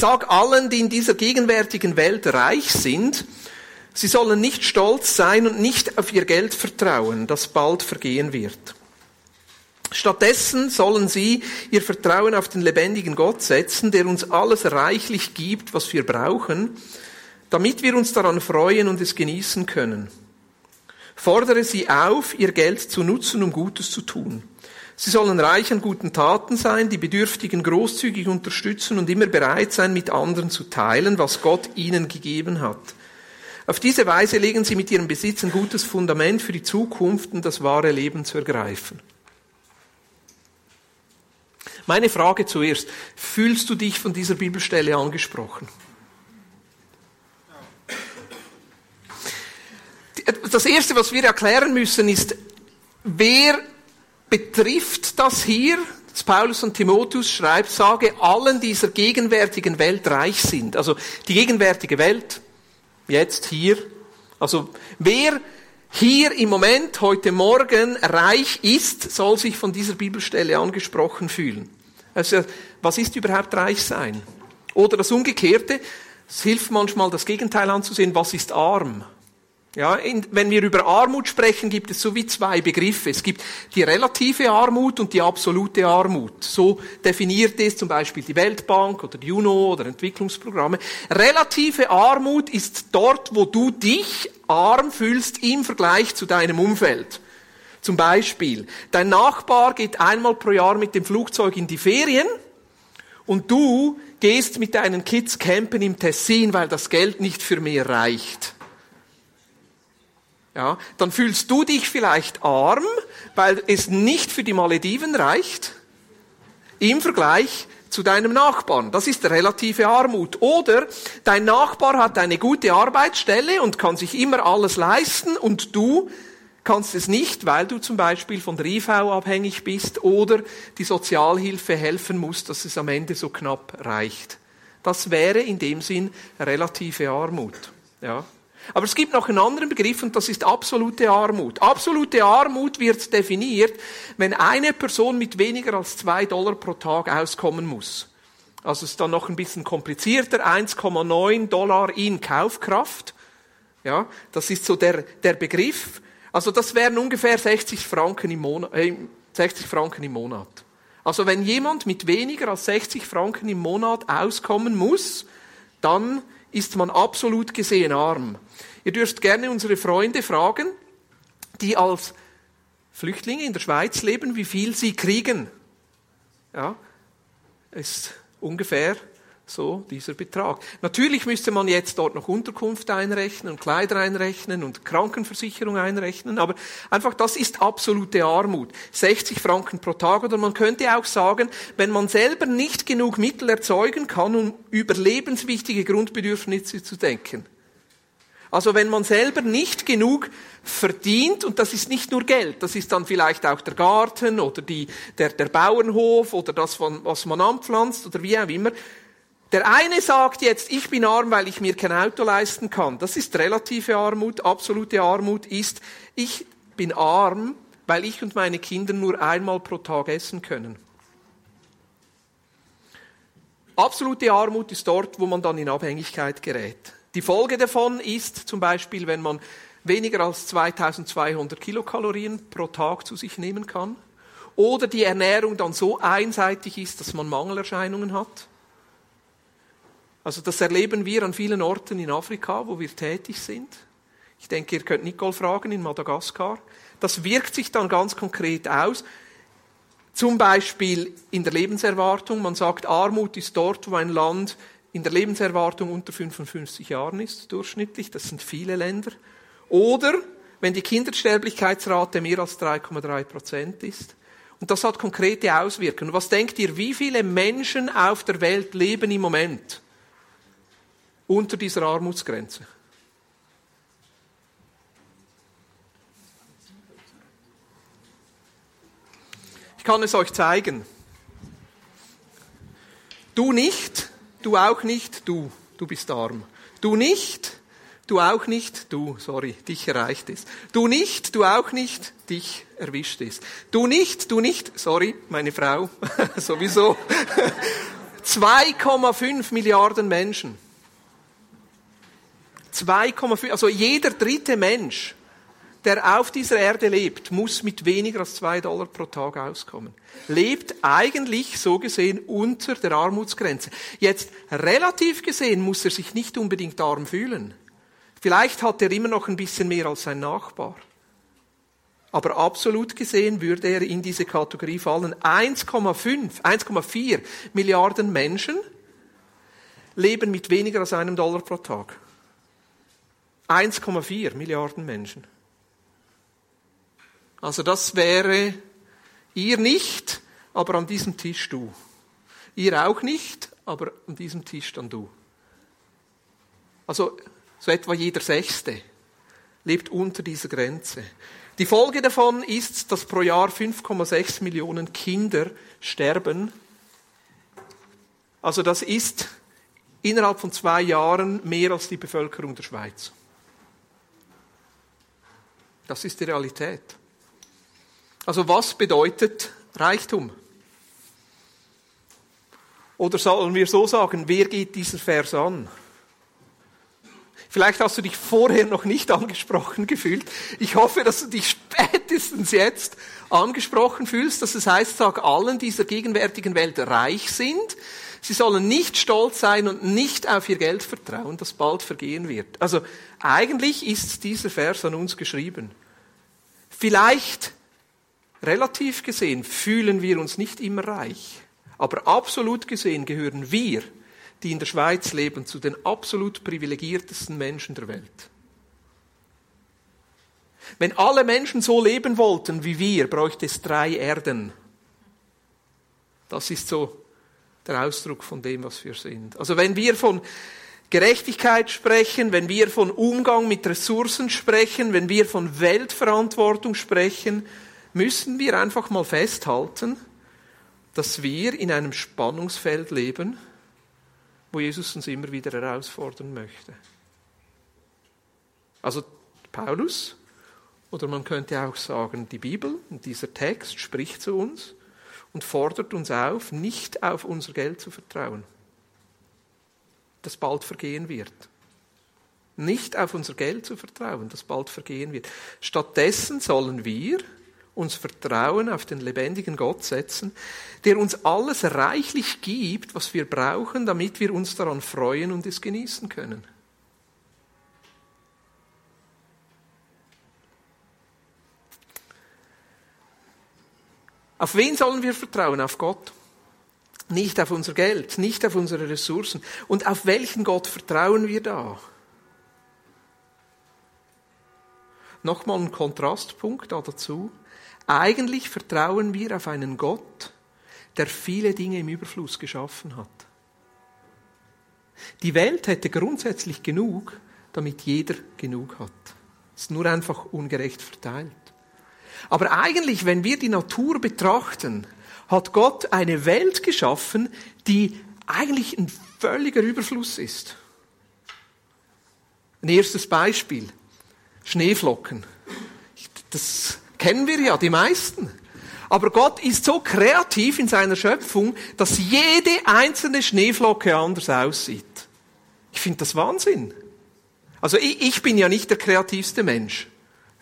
Sag allen, die in dieser gegenwärtigen Welt reich sind, sie sollen nicht stolz sein und nicht auf ihr Geld vertrauen, das bald vergehen wird. Stattdessen sollen sie ihr Vertrauen auf den lebendigen Gott setzen, der uns alles reichlich gibt, was wir brauchen, damit wir uns daran freuen und es genießen können. Fordere sie auf, ihr Geld zu nutzen, um Gutes zu tun. Sie sollen reich an guten Taten sein, die Bedürftigen großzügig unterstützen und immer bereit sein, mit anderen zu teilen, was Gott ihnen gegeben hat. Auf diese Weise legen sie mit ihrem Besitz ein gutes Fundament für die Zukunft und das wahre Leben zu ergreifen. Meine Frage zuerst, fühlst du dich von dieser Bibelstelle angesprochen? Das Erste, was wir erklären müssen, ist, wer betrifft das hier, dass Paulus und Timotheus schreibt, sage allen dieser gegenwärtigen Welt reich sind. Also die gegenwärtige Welt, jetzt hier. Also wer hier im Moment, heute Morgen reich ist, soll sich von dieser Bibelstelle angesprochen fühlen. Also was ist überhaupt reich sein? Oder das Umgekehrte, es hilft manchmal das Gegenteil anzusehen, was ist arm? Ja, in, wenn wir über Armut sprechen, gibt es so wie zwei Begriffe. Es gibt die relative Armut und die absolute Armut. So definiert es zum Beispiel die Weltbank oder die UNO oder Entwicklungsprogramme. Relative Armut ist dort, wo du dich arm fühlst im Vergleich zu deinem Umfeld. Zum Beispiel, dein Nachbar geht einmal pro Jahr mit dem Flugzeug in die Ferien und du gehst mit deinen Kids campen im Tessin, weil das Geld nicht für mehr reicht ja, dann fühlst du dich vielleicht arm, weil es nicht für die Malediven reicht, im Vergleich zu deinem Nachbarn. Das ist relative Armut. Oder dein Nachbar hat eine gute Arbeitsstelle und kann sich immer alles leisten und du kannst es nicht, weil du zum Beispiel von der IV abhängig bist oder die Sozialhilfe helfen musst, dass es am Ende so knapp reicht. Das wäre in dem Sinn relative Armut. Ja. Aber es gibt noch einen anderen Begriff und das ist absolute Armut. Absolute Armut wird definiert, wenn eine Person mit weniger als zwei Dollar pro Tag auskommen muss. Also ist dann noch ein bisschen komplizierter, 1,9 Dollar in Kaufkraft. Ja, das ist so der, der Begriff. Also das wären ungefähr 60 Franken im Monat, äh, 60 Franken im Monat. Also wenn jemand mit weniger als 60 Franken im Monat auskommen muss, dann ist man absolut gesehen arm. Ihr dürft gerne unsere Freunde fragen, die als Flüchtlinge in der Schweiz leben, wie viel sie kriegen. Ja, ist ungefähr so dieser Betrag. Natürlich müsste man jetzt dort noch Unterkunft einrechnen und Kleider einrechnen und Krankenversicherung einrechnen, aber einfach das ist absolute Armut. 60 Franken pro Tag oder man könnte auch sagen, wenn man selber nicht genug Mittel erzeugen kann, um über lebenswichtige Grundbedürfnisse zu denken. Also wenn man selber nicht genug verdient, und das ist nicht nur Geld, das ist dann vielleicht auch der Garten oder die, der, der Bauernhof oder das, was man anpflanzt oder wie auch immer, der eine sagt jetzt, ich bin arm, weil ich mir kein Auto leisten kann. Das ist relative Armut. Absolute Armut ist, ich bin arm, weil ich und meine Kinder nur einmal pro Tag essen können. Absolute Armut ist dort, wo man dann in Abhängigkeit gerät. Die Folge davon ist zum Beispiel, wenn man weniger als 2200 Kilokalorien pro Tag zu sich nehmen kann oder die Ernährung dann so einseitig ist, dass man Mangelerscheinungen hat also das erleben wir an vielen Orten in Afrika, wo wir tätig sind. Ich denke, ihr könnt Nicole fragen in Madagaskar. Das wirkt sich dann ganz konkret aus. Zum Beispiel in der Lebenserwartung. Man sagt, Armut ist dort, wo ein Land in der Lebenserwartung unter 55 Jahren ist, durchschnittlich. Das sind viele Länder. Oder wenn die Kindersterblichkeitsrate mehr als 3,3 Prozent ist. Und das hat konkrete Auswirkungen. Was denkt ihr, wie viele Menschen auf der Welt leben im Moment unter dieser Armutsgrenze. Ich kann es euch zeigen. Du nicht, du auch nicht, du, du bist arm. Du nicht, du auch nicht, du, sorry, dich erreicht es. Du nicht, du auch nicht, dich erwischt es. Du nicht, du nicht, sorry, meine Frau, sowieso. 2,5 Milliarden Menschen. 2,5, also jeder dritte Mensch, der auf dieser Erde lebt, muss mit weniger als zwei Dollar pro Tag auskommen. Lebt eigentlich so gesehen unter der Armutsgrenze. Jetzt relativ gesehen muss er sich nicht unbedingt arm fühlen. Vielleicht hat er immer noch ein bisschen mehr als sein Nachbar. Aber absolut gesehen würde er in diese Kategorie fallen. 1,5, 1,4 Milliarden Menschen leben mit weniger als einem Dollar pro Tag. 1,4 Milliarden Menschen. Also das wäre ihr nicht, aber an diesem Tisch du. Ihr auch nicht, aber an diesem Tisch dann du. Also so etwa jeder Sechste lebt unter dieser Grenze. Die Folge davon ist, dass pro Jahr 5,6 Millionen Kinder sterben. Also das ist innerhalb von zwei Jahren mehr als die Bevölkerung der Schweiz. Das ist die Realität. Also was bedeutet Reichtum? Oder sollen wir so sagen, wer geht dieser Vers an? Vielleicht hast du dich vorher noch nicht angesprochen gefühlt. Ich hoffe, dass du dich spätestens jetzt angesprochen fühlst, dass es heißt, sag allen dieser gegenwärtigen Welt reich sind. Sie sollen nicht stolz sein und nicht auf ihr Geld vertrauen, das bald vergehen wird. Also eigentlich ist dieser Vers an uns geschrieben. Vielleicht, relativ gesehen, fühlen wir uns nicht immer reich, aber absolut gesehen gehören wir die in der Schweiz leben, zu den absolut privilegiertesten Menschen der Welt. Wenn alle Menschen so leben wollten wie wir, bräuchte es drei Erden. Das ist so der Ausdruck von dem, was wir sind. Also wenn wir von Gerechtigkeit sprechen, wenn wir von Umgang mit Ressourcen sprechen, wenn wir von Weltverantwortung sprechen, müssen wir einfach mal festhalten, dass wir in einem Spannungsfeld leben, wo Jesus uns immer wieder herausfordern möchte. Also Paulus, oder man könnte auch sagen, die Bibel dieser Text spricht zu uns und fordert uns auf, nicht auf unser Geld zu vertrauen, das bald vergehen wird. Nicht auf unser Geld zu vertrauen, das bald vergehen wird. Stattdessen sollen wir uns Vertrauen auf den lebendigen Gott setzen, der uns alles reichlich gibt, was wir brauchen, damit wir uns daran freuen und es genießen können. Auf wen sollen wir vertrauen? Auf Gott. Nicht auf unser Geld, nicht auf unsere Ressourcen. Und auf welchen Gott vertrauen wir da? Nochmal ein Kontrastpunkt dazu. Eigentlich vertrauen wir auf einen Gott, der viele Dinge im Überfluss geschaffen hat. Die Welt hätte grundsätzlich genug, damit jeder genug hat. Es ist nur einfach ungerecht verteilt. Aber eigentlich, wenn wir die Natur betrachten, hat Gott eine Welt geschaffen, die eigentlich ein völliger Überfluss ist. Ein erstes Beispiel. Schneeflocken. Das Kennen wir ja, die meisten. Aber Gott ist so kreativ in seiner Schöpfung, dass jede einzelne Schneeflocke anders aussieht. Ich finde das Wahnsinn. Also ich, ich bin ja nicht der kreativste Mensch.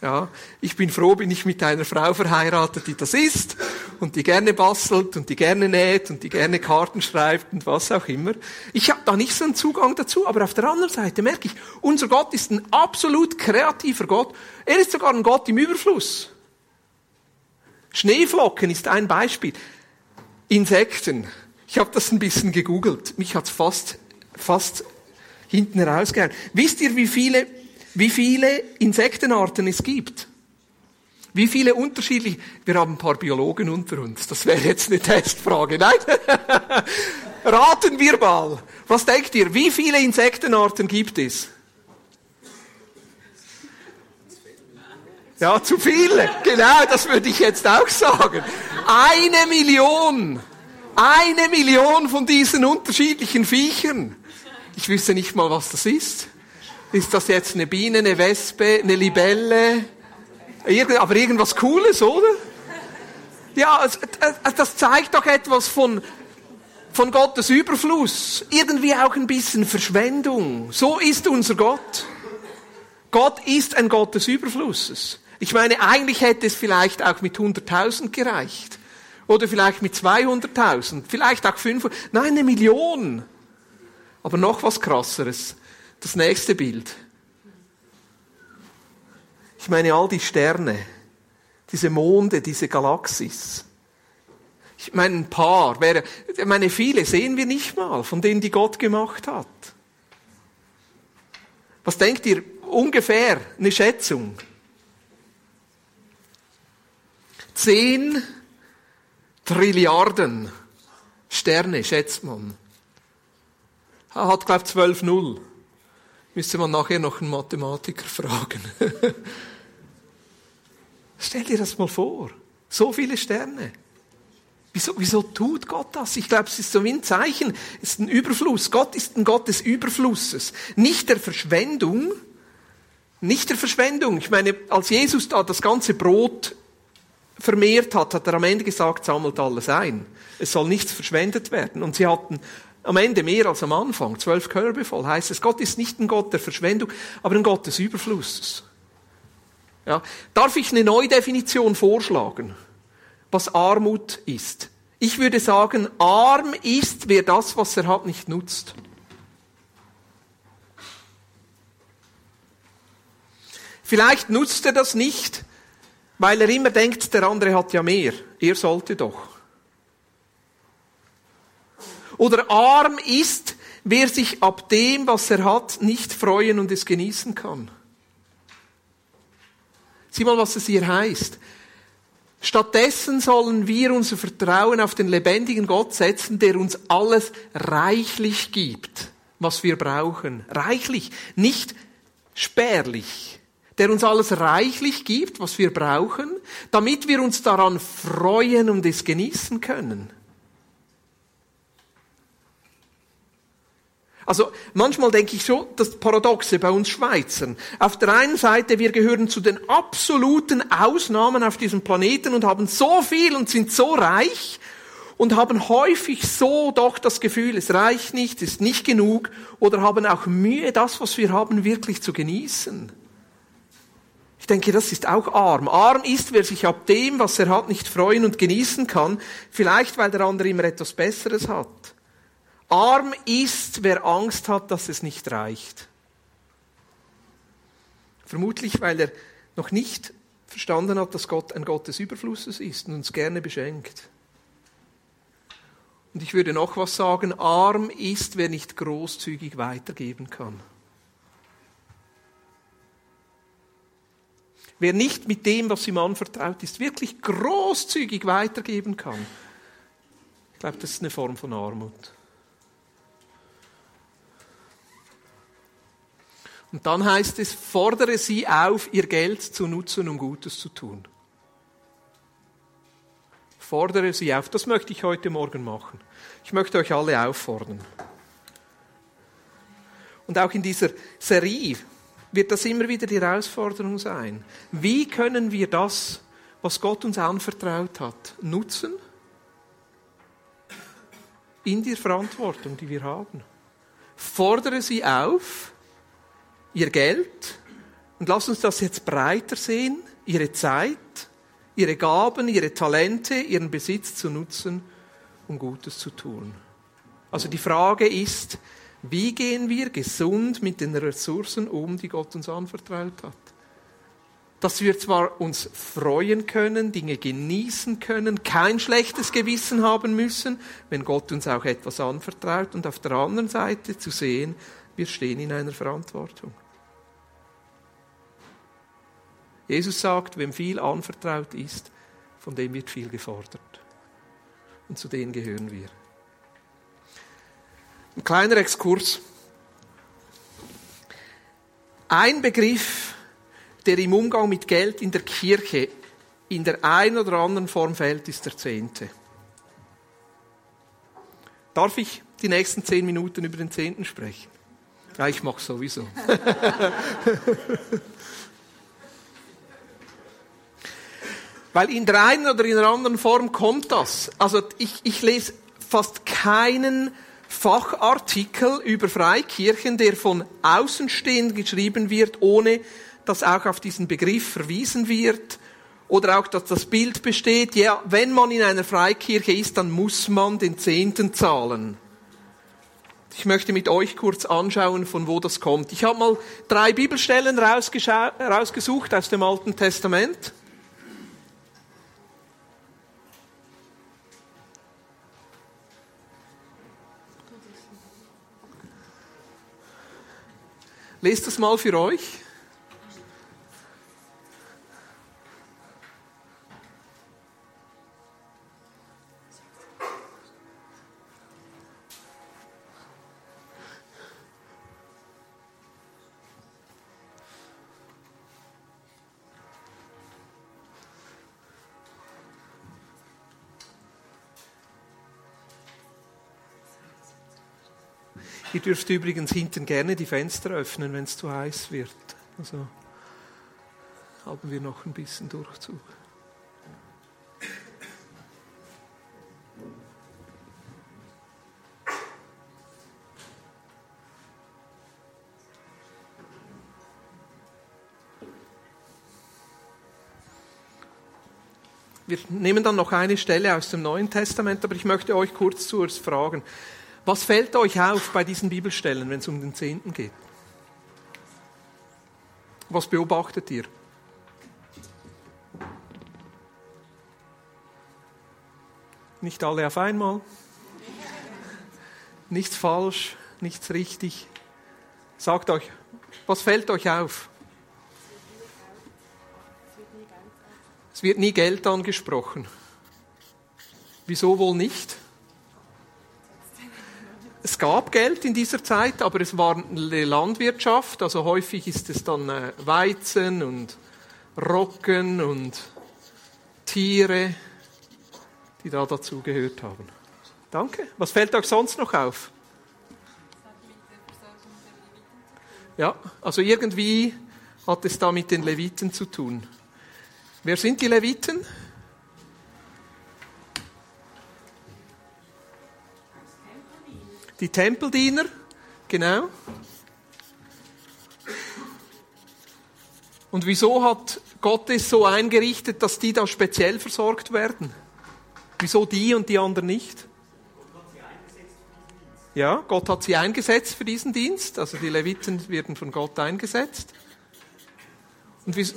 Ja, ich bin froh, bin ich mit einer Frau verheiratet, die das ist und die gerne bastelt und die gerne näht und die gerne Karten schreibt und was auch immer. Ich habe da nicht so einen Zugang dazu, aber auf der anderen Seite merke ich, unser Gott ist ein absolut kreativer Gott. Er ist sogar ein Gott im Überfluss. Schneeflocken ist ein Beispiel. Insekten. Ich habe das ein bisschen gegoogelt. Mich hat's fast, fast hinten rausgehauen. Wisst ihr, wie viele, wie viele Insektenarten es gibt? Wie viele unterschiedliche? Wir haben ein paar Biologen unter uns. Das wäre jetzt eine Testfrage. Nein? Raten wir mal. Was denkt ihr? Wie viele Insektenarten gibt es? Ja, zu viele. Genau, das würde ich jetzt auch sagen. Eine Million. Eine Million von diesen unterschiedlichen Viechern. Ich wüsste nicht mal, was das ist. Ist das jetzt eine Biene, eine Wespe, eine Libelle? Aber irgendwas Cooles, oder? Ja, das zeigt doch etwas von, von Gottes Überfluss, irgendwie auch ein bisschen Verschwendung. So ist unser Gott. Gott ist ein Gott des Überflusses. Ich meine, eigentlich hätte es vielleicht auch mit 100.000 gereicht. Oder vielleicht mit 200.000. Vielleicht auch 500. Nein, eine Million. Aber noch was krasseres. Das nächste Bild. Ich meine, all die Sterne, diese Monde, diese Galaxis. Ich meine, ein paar wäre, ich meine, viele sehen wir nicht mal, von denen, die Gott gemacht hat. Was denkt ihr? Ungefähr eine Schätzung. Zehn Trilliarden Sterne, schätzt man. Er hat, glaube ich, 12 Null. Müsste man nachher noch einen Mathematiker fragen. Stell dir das mal vor. So viele Sterne. Wieso, wieso tut Gott das? Ich glaube, es ist so wie ein Zeichen. Es ist ein Überfluss. Gott ist ein Gott des Überflusses. Nicht der Verschwendung. Nicht der Verschwendung. Ich meine, als Jesus da das ganze Brot vermehrt hat, hat er am Ende gesagt, sammelt alles ein. Es soll nichts verschwendet werden. Und sie hatten am Ende mehr als am Anfang, zwölf Körbe voll. Heißt es, Gott ist nicht ein Gott der Verschwendung, aber ein Gott des Überflusses. Ja. Darf ich eine Neudefinition vorschlagen, was Armut ist? Ich würde sagen, arm ist, wer das, was er hat, nicht nutzt. Vielleicht nutzt er das nicht, weil er immer denkt, der andere hat ja mehr. Er sollte doch. Oder arm ist, wer sich ab dem, was er hat, nicht freuen und es genießen kann. Sieh mal, was es hier heißt. Stattdessen sollen wir unser Vertrauen auf den lebendigen Gott setzen, der uns alles reichlich gibt, was wir brauchen. Reichlich, nicht spärlich der uns alles reichlich gibt, was wir brauchen, damit wir uns daran freuen und es genießen können. Also manchmal denke ich so, das Paradoxe bei uns Schweizern. Auf der einen Seite, wir gehören zu den absoluten Ausnahmen auf diesem Planeten und haben so viel und sind so reich und haben häufig so doch das Gefühl, es reicht nicht, ist nicht genug oder haben auch Mühe, das, was wir haben, wirklich zu genießen. Ich denke, das ist auch arm. Arm ist, wer sich ab dem, was er hat, nicht freuen und genießen kann, vielleicht weil der andere immer etwas Besseres hat. Arm ist, wer Angst hat, dass es nicht reicht. Vermutlich, weil er noch nicht verstanden hat, dass Gott ein Gott des Überflusses ist und uns gerne beschenkt. Und ich würde noch was sagen, arm ist, wer nicht großzügig weitergeben kann. Wer nicht mit dem, was ihm anvertraut ist, wirklich großzügig weitergeben kann, ich glaube, das ist eine Form von Armut. Und dann heißt es, fordere sie auf, ihr Geld zu nutzen, um Gutes zu tun. Fordere sie auf. Das möchte ich heute Morgen machen. Ich möchte euch alle auffordern. Und auch in dieser Serie wird das immer wieder die Herausforderung sein. Wie können wir das, was Gott uns anvertraut hat, nutzen? In der Verantwortung, die wir haben. Fordere sie auf, ihr Geld, und lass uns das jetzt breiter sehen, ihre Zeit, ihre Gaben, ihre Talente, ihren Besitz zu nutzen, um Gutes zu tun. Also die Frage ist, wie gehen wir gesund mit den Ressourcen um, die Gott uns anvertraut hat? Dass wir zwar uns freuen können, Dinge genießen können, kein schlechtes Gewissen haben müssen, wenn Gott uns auch etwas anvertraut und auf der anderen Seite zu sehen, wir stehen in einer Verantwortung. Jesus sagt, wem viel anvertraut ist, von dem wird viel gefordert. Und zu denen gehören wir. Ein kleiner Exkurs. Ein Begriff, der im Umgang mit Geld in der Kirche in der einen oder anderen Form fällt, ist der Zehnte. Darf ich die nächsten zehn Minuten über den Zehnten sprechen? Ja, ich mache sowieso. Weil in der einen oder in der anderen Form kommt das. Also ich, ich lese fast keinen Fachartikel über Freikirchen, der von Außenstehenden geschrieben wird, ohne dass auch auf diesen Begriff verwiesen wird oder auch, dass das Bild besteht, ja, wenn man in einer Freikirche ist, dann muss man den Zehnten zahlen. Ich möchte mit euch kurz anschauen, von wo das kommt. Ich habe mal drei Bibelstellen rausgesucht aus dem Alten Testament. Lest das mal für euch. Ihr dürft übrigens hinten gerne die Fenster öffnen, wenn es zu heiß wird. Also haben wir noch ein bisschen Durchzug. Wir nehmen dann noch eine Stelle aus dem Neuen Testament, aber ich möchte euch kurz zuerst fragen. Was fällt euch auf bei diesen Bibelstellen, wenn es um den Zehnten geht? Was beobachtet ihr? Nicht alle auf einmal. Nichts falsch, nichts richtig. Sagt euch, was fällt euch auf? Es wird nie Geld angesprochen. Wieso wohl nicht? Es gab Geld in dieser Zeit, aber es war eine Landwirtschaft, also häufig ist es dann äh, Weizen und Roggen und Tiere, die da dazu gehört haben. Danke. Was fällt euch sonst noch auf? Ja, also irgendwie hat es da mit den Leviten zu tun. Wer sind die Leviten? Die Tempeldiener, genau. Und wieso hat Gott es so eingerichtet, dass die da speziell versorgt werden? Wieso die und die anderen nicht? Ja, Gott hat sie eingesetzt für diesen Dienst. Also die Leviten werden von Gott eingesetzt. Und wieso?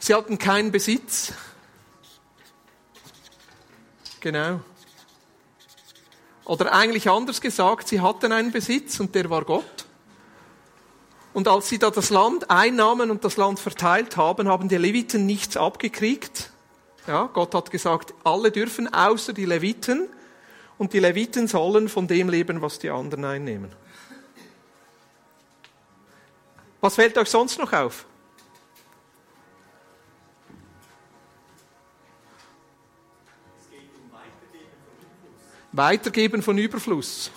Sie hatten keinen Besitz. Genau. Oder eigentlich anders gesagt, sie hatten einen Besitz und der war Gott. Und als sie da das Land einnahmen und das Land verteilt haben, haben die Leviten nichts abgekriegt. Ja, Gott hat gesagt, alle dürfen außer die Leviten und die Leviten sollen von dem leben, was die anderen einnehmen. Was fällt euch sonst noch auf? Weitergeben von Überfluss.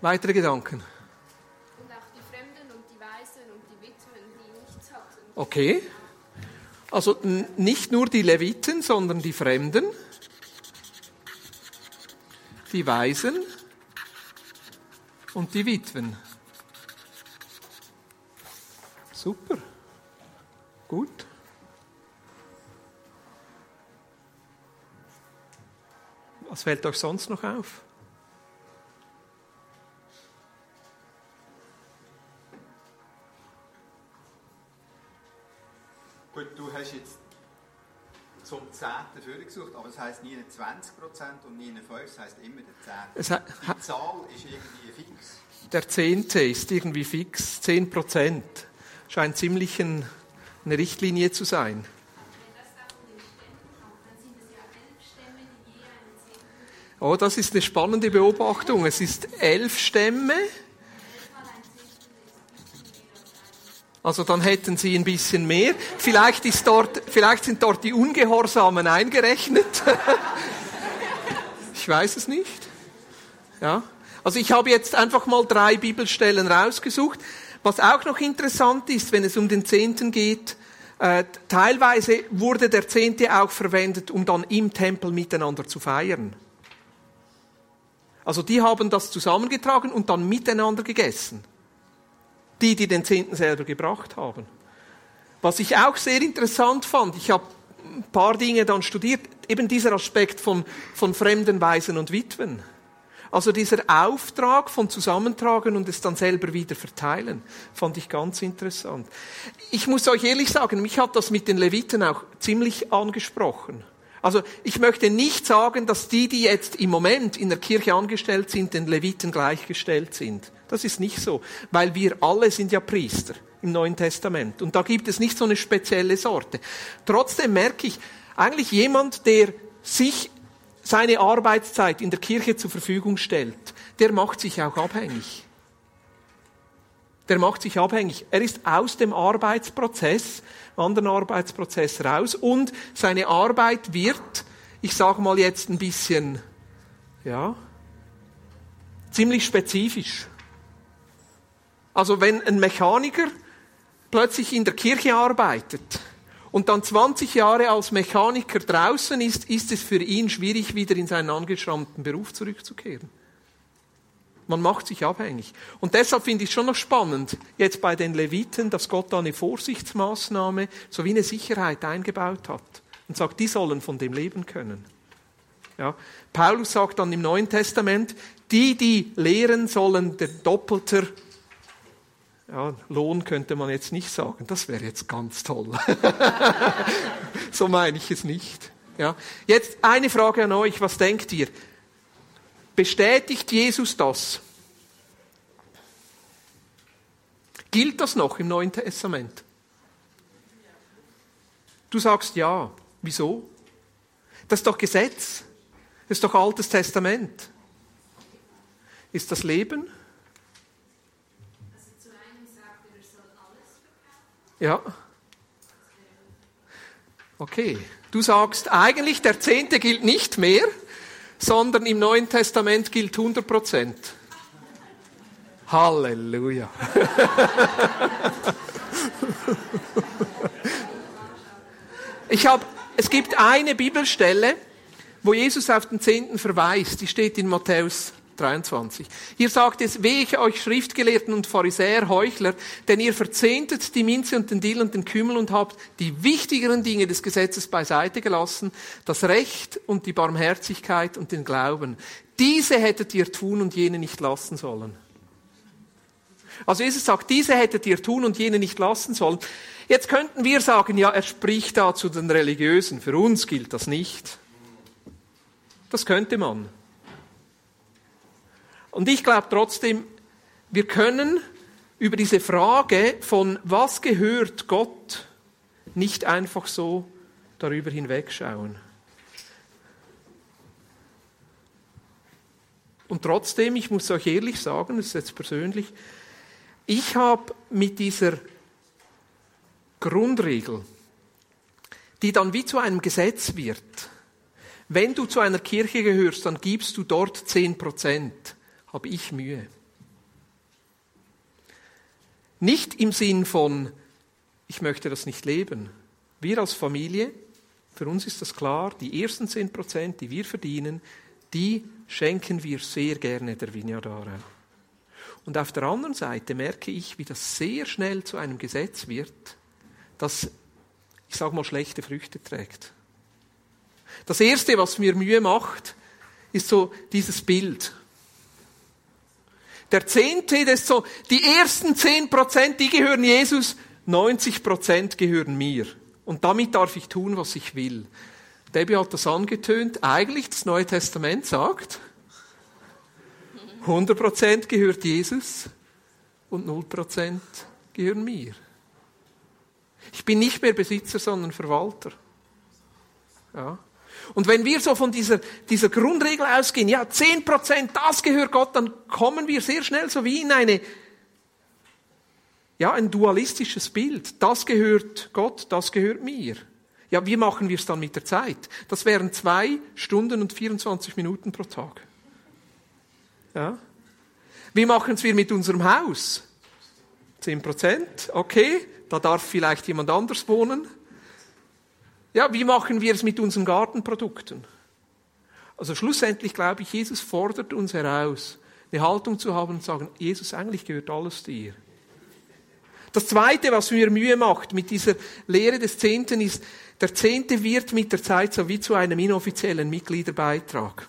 Weitere Gedanken? Und auch die Fremden und die Weisen und die Witwen, die nichts hatten. Okay. Also nicht nur die Leviten, sondern die Fremden, die Weisen und die Witwen. Super. Gut. Was fällt euch sonst noch auf? Gut, du hast jetzt zum 10. vorgesucht, aber es heisst nie 20% und nie 5, es heisst immer der 10. Die Zahl ist irgendwie fix. Der Zehnte ist irgendwie fix, 10 Prozent scheint ziemlich ein, eine Richtlinie zu sein. Oh, das ist eine spannende Beobachtung. Es ist elf Stämme. Also dann hätten sie ein bisschen mehr. Vielleicht, ist dort, vielleicht sind dort die Ungehorsamen eingerechnet. ich weiß es nicht. Ja? Also ich habe jetzt einfach mal drei Bibelstellen rausgesucht. Was auch noch interessant ist, wenn es um den Zehnten geht, äh, teilweise wurde der Zehnte auch verwendet, um dann im Tempel miteinander zu feiern. Also die haben das zusammengetragen und dann miteinander gegessen. Die, die den Zehnten selber gebracht haben. Was ich auch sehr interessant fand, ich habe ein paar Dinge dann studiert, eben dieser Aspekt von, von fremden Waisen und Witwen. Also dieser Auftrag von Zusammentragen und es dann selber wieder verteilen, fand ich ganz interessant. Ich muss euch ehrlich sagen, mich hat das mit den Leviten auch ziemlich angesprochen. Also ich möchte nicht sagen, dass die, die jetzt im Moment in der Kirche angestellt sind, den Leviten gleichgestellt sind. Das ist nicht so, weil wir alle sind ja Priester im Neuen Testament und da gibt es nicht so eine spezielle Sorte. Trotzdem merke ich, eigentlich jemand, der sich seine Arbeitszeit in der Kirche zur Verfügung stellt, der macht sich auch abhängig. Der macht sich abhängig. Er ist aus dem Arbeitsprozess, anderen Arbeitsprozess raus und seine Arbeit wird, ich sage mal jetzt ein bisschen, ja, ziemlich spezifisch. Also wenn ein Mechaniker plötzlich in der Kirche arbeitet, und dann 20 Jahre als Mechaniker draußen ist, ist es für ihn schwierig, wieder in seinen angeschrammten Beruf zurückzukehren. Man macht sich abhängig. Und deshalb finde ich es schon noch spannend, jetzt bei den Leviten, dass Gott da eine Vorsichtsmaßnahme sowie eine Sicherheit eingebaut hat und sagt, die sollen von dem leben können. Ja. Paulus sagt dann im Neuen Testament, die, die lehren, sollen der doppelter ja, Lohn könnte man jetzt nicht sagen, das wäre jetzt ganz toll. so meine ich es nicht. Ja. Jetzt eine Frage an euch, was denkt ihr? Bestätigt Jesus das? Gilt das noch im Neuen Testament? Du sagst ja. Wieso? Das ist doch Gesetz. Das ist doch Altes Testament. Ist das Leben? Ja. Okay. Du sagst, eigentlich der Zehnte gilt nicht mehr, sondern im Neuen Testament gilt 100 Prozent. Halleluja. ich habe, es gibt eine Bibelstelle, wo Jesus auf den Zehnten verweist. Die steht in Matthäus 23. Hier sagt es, weh ich euch Schriftgelehrten und Pharisäer, Heuchler, denn ihr verzehntet die Minze und den Dill und den Kümmel und habt die wichtigeren Dinge des Gesetzes beiseite gelassen, das Recht und die Barmherzigkeit und den Glauben. Diese hättet ihr tun und jene nicht lassen sollen. Also Jesus sagt, diese hättet ihr tun und jene nicht lassen sollen. Jetzt könnten wir sagen, ja, er spricht da zu den Religiösen. Für uns gilt das nicht. Das könnte man. Und ich glaube trotzdem, wir können über diese Frage von was gehört Gott nicht einfach so darüber hinwegschauen. Und trotzdem, ich muss euch ehrlich sagen, das ist jetzt persönlich, ich habe mit dieser Grundregel, die dann wie zu einem Gesetz wird, wenn du zu einer Kirche gehörst, dann gibst du dort zehn Prozent habe ich Mühe. Nicht im Sinn von, ich möchte das nicht leben. Wir als Familie, für uns ist das klar, die ersten zehn Prozent, die wir verdienen, die schenken wir sehr gerne der Vignadara. Und auf der anderen Seite merke ich, wie das sehr schnell zu einem Gesetz wird, das, ich sage mal, schlechte Früchte trägt. Das Erste, was mir Mühe macht, ist so dieses Bild. Der Zehnte, das ist so, die ersten zehn Prozent, die gehören Jesus, 90 Prozent gehören mir. Und damit darf ich tun, was ich will. Debbie hat das angetönt. Eigentlich das Neue Testament sagt, 100 Prozent gehört Jesus und 0 Prozent gehören mir. Ich bin nicht mehr Besitzer, sondern Verwalter. Ja. Und wenn wir so von dieser, dieser Grundregel ausgehen, ja, zehn Prozent, das gehört Gott, dann kommen wir sehr schnell so wie in eine, ja, ein dualistisches Bild. Das gehört Gott, das gehört mir. Ja, wie machen wir es dann mit der Zeit? Das wären zwei Stunden und 24 Minuten pro Tag. Ja. Wie machen es wir mit unserem Haus? 10 Prozent, okay, da darf vielleicht jemand anders wohnen. Ja, wie machen wir es mit unseren Gartenprodukten? Also schlussendlich glaube ich, Jesus fordert uns heraus, eine Haltung zu haben und zu sagen, Jesus, eigentlich gehört alles dir. Das Zweite, was mir Mühe macht mit dieser Lehre des Zehnten, ist, der Zehnte wird mit der Zeit so wie zu einem inoffiziellen Mitgliederbeitrag.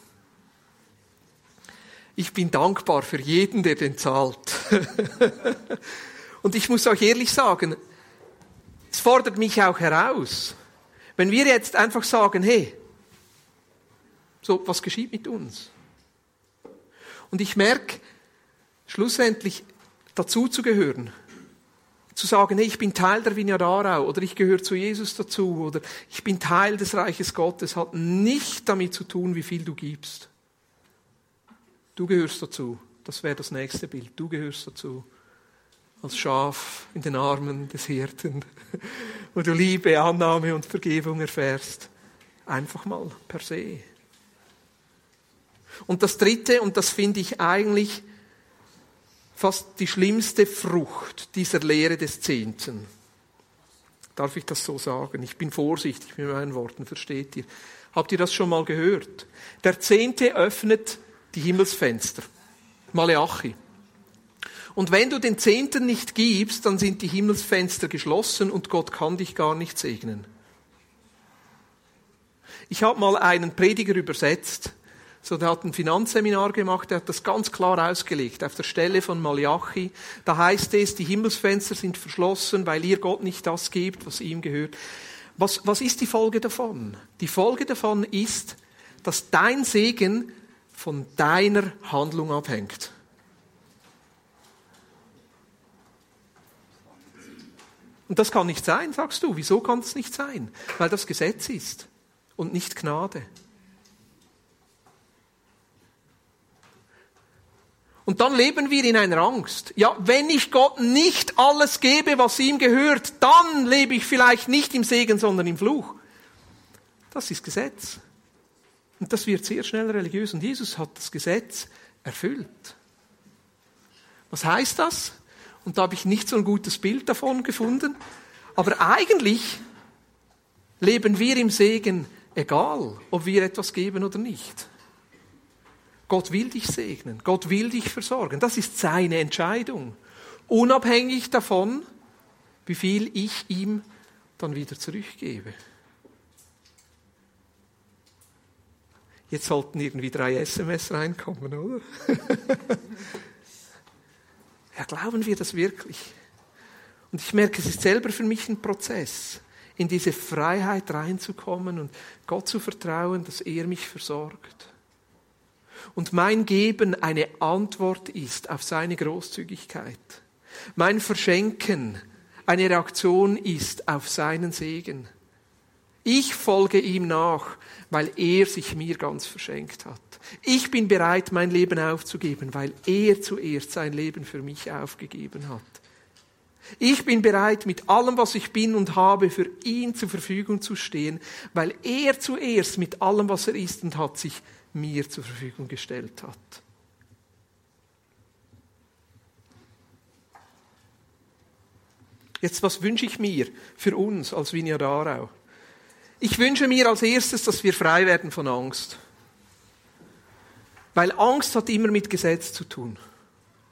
Ich bin dankbar für jeden, der den zahlt. Und ich muss auch ehrlich sagen, es fordert mich auch heraus. Wenn wir jetzt einfach sagen, hey, so, was geschieht mit uns? Und ich merke, schlussendlich dazu zu gehören, zu sagen, hey, ich bin Teil der Vineyard oder ich gehöre zu Jesus dazu oder ich bin Teil des Reiches Gottes, hat nicht damit zu tun, wie viel du gibst. Du gehörst dazu. Das wäre das nächste Bild. Du gehörst dazu. Als Schaf in den Armen des Hirten, wo du Liebe, Annahme und Vergebung erfährst. Einfach mal per se. Und das Dritte, und das finde ich eigentlich fast die schlimmste Frucht dieser Lehre des Zehnten. Darf ich das so sagen? Ich bin vorsichtig mit meinen Worten, versteht ihr? Habt ihr das schon mal gehört? Der Zehnte öffnet die Himmelsfenster. Maleachi. Und wenn du den Zehnten nicht gibst, dann sind die Himmelsfenster geschlossen und Gott kann dich gar nicht segnen. Ich habe mal einen Prediger übersetzt, so, der hat ein Finanzseminar gemacht, der hat das ganz klar ausgelegt, auf der Stelle von Malachi. Da heißt es, die Himmelsfenster sind verschlossen, weil ihr Gott nicht das gebt, was ihm gehört. Was, was ist die Folge davon? Die Folge davon ist, dass dein Segen von deiner Handlung abhängt. Und das kann nicht sein, sagst du. Wieso kann es nicht sein? Weil das Gesetz ist und nicht Gnade. Und dann leben wir in einer Angst. Ja, wenn ich Gott nicht alles gebe, was ihm gehört, dann lebe ich vielleicht nicht im Segen, sondern im Fluch. Das ist Gesetz. Und das wird sehr schnell religiös. Und Jesus hat das Gesetz erfüllt. Was heißt das? Und da habe ich nicht so ein gutes Bild davon gefunden. Aber eigentlich leben wir im Segen, egal ob wir etwas geben oder nicht. Gott will dich segnen, Gott will dich versorgen. Das ist seine Entscheidung. Unabhängig davon, wie viel ich ihm dann wieder zurückgebe. Jetzt sollten irgendwie drei SMS reinkommen, oder? ja, glauben wir das wirklich? Und ich merke, es ist selber für mich ein Prozess, in diese Freiheit reinzukommen und Gott zu vertrauen, dass er mich versorgt und mein Geben eine Antwort ist auf seine Großzügigkeit. Mein Verschenken eine Reaktion ist auf seinen Segen. Ich folge ihm nach, weil er sich mir ganz verschenkt hat. Ich bin bereit, mein Leben aufzugeben, weil er zuerst sein Leben für mich aufgegeben hat. Ich bin bereit, mit allem, was ich bin und habe, für ihn zur Verfügung zu stehen, weil er zuerst mit allem, was er ist und hat, sich mir zur Verfügung gestellt hat. Jetzt, was wünsche ich mir für uns als Vineyard Aarau? Ich wünsche mir als erstes, dass wir frei werden von Angst. Weil Angst hat immer mit Gesetz zu tun.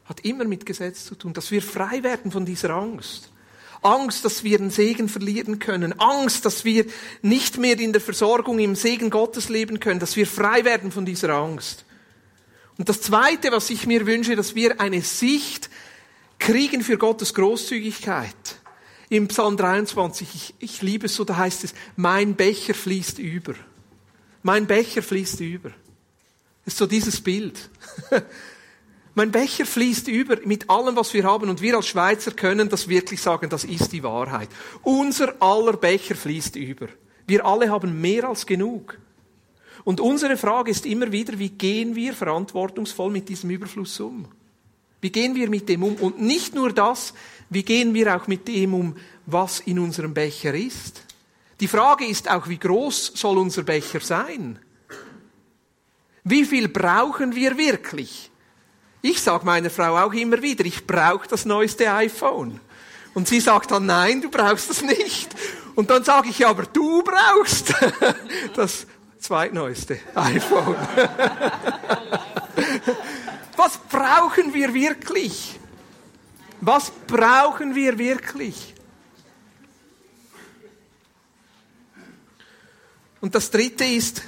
Hat immer mit Gesetz zu tun. Dass wir frei werden von dieser Angst. Angst, dass wir den Segen verlieren können. Angst, dass wir nicht mehr in der Versorgung im Segen Gottes leben können. Dass wir frei werden von dieser Angst. Und das Zweite, was ich mir wünsche, dass wir eine Sicht kriegen für Gottes Großzügigkeit. Im Psalm 23, ich, ich liebe es so, da heißt es, mein Becher fließt über. Mein Becher fließt über. Das ist so dieses Bild. Mein Becher fließt über mit allem, was wir haben. Und wir als Schweizer können das wirklich sagen, das ist die Wahrheit. Unser aller Becher fließt über. Wir alle haben mehr als genug. Und unsere Frage ist immer wieder, wie gehen wir verantwortungsvoll mit diesem Überfluss um? Wie gehen wir mit dem um? Und nicht nur das, wie gehen wir auch mit dem um, was in unserem Becher ist? Die Frage ist auch, wie groß soll unser Becher sein? Wie viel brauchen wir wirklich? Ich sage meiner Frau auch immer wieder, ich brauche das neueste iPhone. Und sie sagt dann, nein, du brauchst das nicht. Und dann sage ich, aber du brauchst das zweitneueste iPhone. Was brauchen wir wirklich? Was brauchen wir wirklich? Und das dritte ist,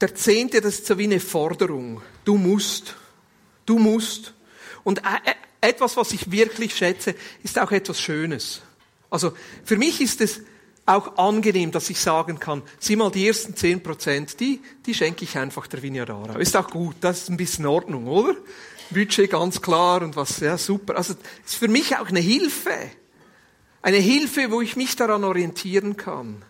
der Zehnte, das ist so wie eine Forderung. Du musst. Du musst. Und etwas, was ich wirklich schätze, ist auch etwas Schönes. Also für mich ist es auch angenehm, dass ich sagen kann, sieh mal, die ersten zehn Prozent, die, die schenke ich einfach der Vineyard Aarau. Ist auch gut, das ist ein bisschen Ordnung, oder? Budget ganz klar und was, ja, super. Also, ist für mich auch eine Hilfe. Eine Hilfe, wo ich mich daran orientieren kann.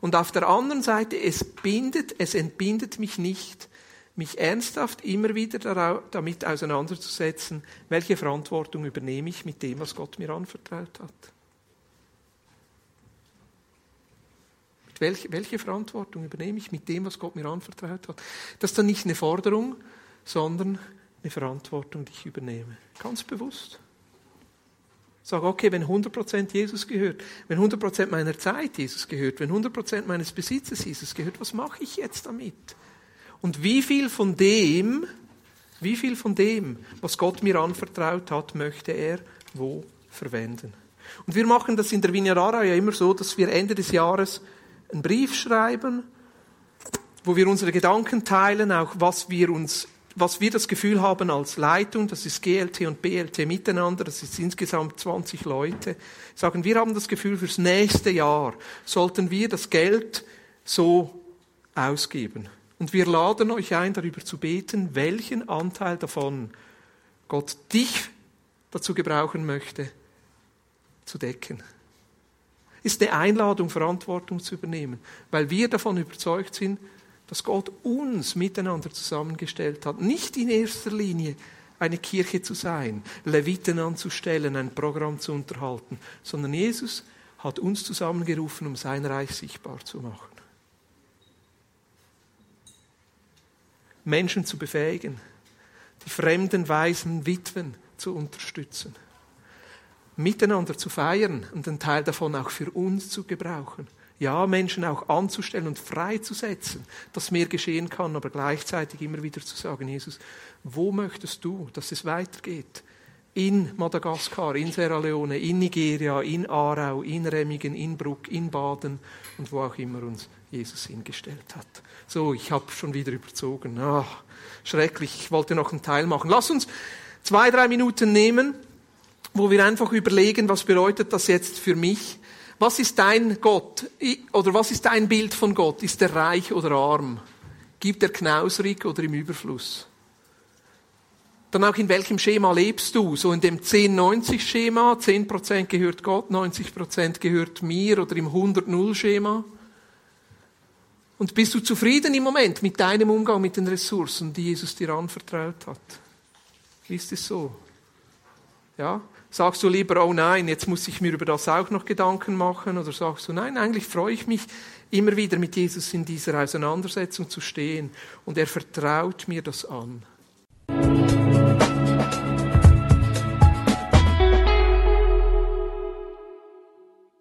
Und auf der anderen Seite, es bindet, es entbindet mich nicht, mich ernsthaft immer wieder damit auseinanderzusetzen, welche Verantwortung übernehme ich mit dem, was Gott mir anvertraut hat. Welche, welche Verantwortung übernehme ich mit dem, was Gott mir anvertraut hat? Das ist dann nicht eine Forderung, sondern eine Verantwortung, die ich übernehme. Ganz bewusst. Sage, okay, wenn 100% Jesus gehört, wenn 100% meiner Zeit Jesus gehört, wenn 100% meines Besitzes Jesus gehört, was mache ich jetzt damit? Und wie viel von dem, wie viel von dem, was Gott mir anvertraut hat, möchte er wo verwenden? Und wir machen das in der Vignarara ja immer so, dass wir Ende des Jahres einen Brief schreiben, wo wir unsere Gedanken teilen, auch was wir uns was wir das Gefühl haben als Leitung, das ist GLT und BLT miteinander, das ist insgesamt 20 Leute, sagen, wir haben das Gefühl, fürs nächste Jahr sollten wir das Geld so ausgeben. Und wir laden euch ein, darüber zu beten, welchen Anteil davon Gott dich dazu gebrauchen möchte, zu decken. Ist eine Einladung, Verantwortung zu übernehmen, weil wir davon überzeugt sind, dass Gott uns miteinander zusammengestellt hat. Nicht in erster Linie eine Kirche zu sein, Leviten anzustellen, ein Programm zu unterhalten, sondern Jesus hat uns zusammengerufen, um sein Reich sichtbar zu machen. Menschen zu befähigen, die fremden, weisen Witwen zu unterstützen, miteinander zu feiern und einen Teil davon auch für uns zu gebrauchen ja, Menschen auch anzustellen und freizusetzen, dass mehr geschehen kann, aber gleichzeitig immer wieder zu sagen, Jesus, wo möchtest du, dass es weitergeht? In Madagaskar, in Sierra Leone, in Nigeria, in Aarau, in Remigen, in Bruck, in Baden und wo auch immer uns Jesus hingestellt hat. So, ich habe schon wieder überzogen. Ach, schrecklich, ich wollte noch einen Teil machen. Lass uns zwei, drei Minuten nehmen, wo wir einfach überlegen, was bedeutet das jetzt für mich? Was ist dein Gott? Oder was ist dein Bild von Gott? Ist er reich oder arm? Gibt er knausrig oder im Überfluss? Dann auch in welchem Schema lebst du? So in dem 10-90-Schema, 10% gehört Gott, 90% gehört mir oder im 100-0-Schema? Und bist du zufrieden im Moment mit deinem Umgang mit den Ressourcen, die Jesus dir anvertraut hat? Ist es so? Ja? Sagst du lieber, oh nein, jetzt muss ich mir über das auch noch Gedanken machen? Oder sagst du, nein, eigentlich freue ich mich, immer wieder mit Jesus in dieser Auseinandersetzung zu stehen und er vertraut mir das an.